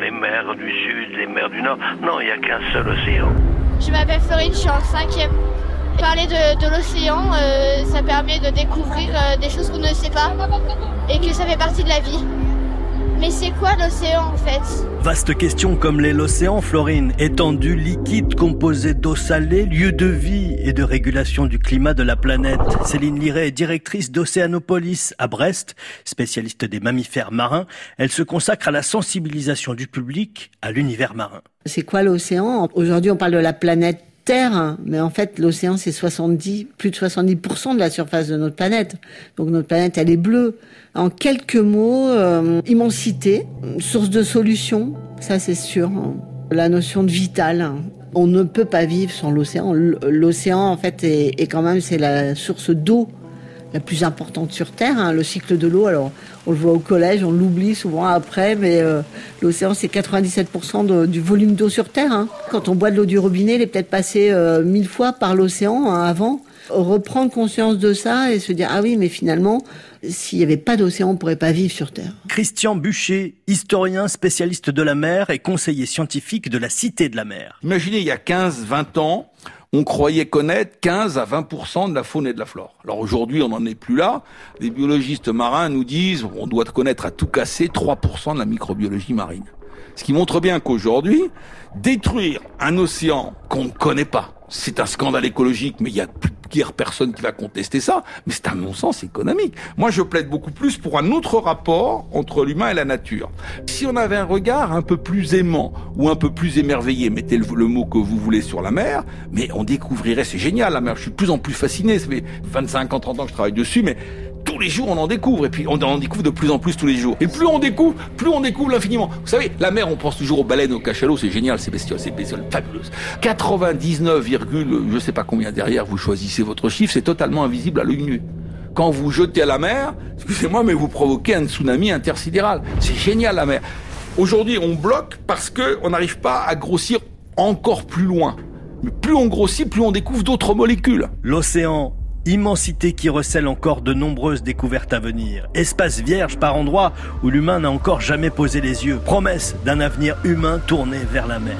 les mers du sud, les mers du nord. Non, il n'y a qu'un seul océan. Je m'appelle Florine, je suis en cinquième. Parler de, l'océan, euh, ça permet de découvrir euh, des choses qu'on ne sait pas et que ça fait partie de la vie. Mais c'est quoi l'océan en fait? Vaste question comme l'est l'océan, Florine. Étendu, liquide, composé d'eau salée, lieu de vie et de régulation du climat de la planète. Céline Liret est directrice d'Océanopolis à Brest, spécialiste des mammifères marins. Elle se consacre à la sensibilisation du public à l'univers marin. C'est quoi l'océan? Aujourd'hui, on parle de la planète Terre, mais en fait, l'océan, c'est 70, plus de 70% de la surface de notre planète. Donc notre planète, elle est bleue. En quelques mots, euh, immensité, source de solution, ça c'est sûr. La notion de vital. On ne peut pas vivre sans l'océan. L'océan, en fait, est, est quand même, c'est la source d'eau la plus importante sur Terre, hein, le cycle de l'eau. Alors, on le voit au collège, on l'oublie souvent après, mais euh, l'océan, c'est 97% du volume d'eau sur Terre. Hein. Quand on boit de l'eau du robinet, il est peut-être passé euh, mille fois par l'océan hein, avant. Reprendre conscience de ça et se dire, ah oui, mais finalement, s'il n'y avait pas d'océan, on ne pourrait pas vivre sur Terre. Christian Bûcher, historien spécialiste de la mer et conseiller scientifique de la Cité de la mer. Imaginez, il y a 15-20 ans, on croyait connaître 15 à 20% de la faune et de la flore. Alors aujourd'hui, on n'en est plus là. Les biologistes marins nous disent on doit connaître à tout casser 3% de la microbiologie marine. Ce qui montre bien qu'aujourd'hui, détruire un océan qu'on ne connaît pas, c'est un scandale écologique, mais il y a plus personne qui va contester ça, mais c'est un non-sens économique. Moi, je plaide beaucoup plus pour un autre rapport entre l'humain et la nature. Si on avait un regard un peu plus aimant ou un peu plus émerveillé, mettez le, le mot que vous voulez sur la mer, mais on découvrirait, c'est génial la mer, je suis de plus en plus fasciné, ça fait 25 ans, 30 ans que je travaille dessus, mais les jours on en découvre et puis on en découvre de plus en plus tous les jours. Et plus on découvre, plus on découvre l'infiniment. Vous savez, la mer, on pense toujours aux baleines, aux cachalots, c'est génial, c'est bestial, c'est bestial, fabuleuse. 99, je sais pas combien derrière vous choisissez votre chiffre, c'est totalement invisible à l'œil nu. Quand vous jetez à la mer, excusez-moi, mais vous provoquez un tsunami intersidéral. C'est génial la mer. Aujourd'hui, on bloque parce que on n'arrive pas à grossir encore plus loin. Mais plus on grossit, plus on découvre d'autres molécules. L'océan Immensité qui recèle encore de nombreuses découvertes à venir. Espace vierge par endroits où l'humain n'a encore jamais posé les yeux. Promesse d'un avenir humain tourné vers la mer.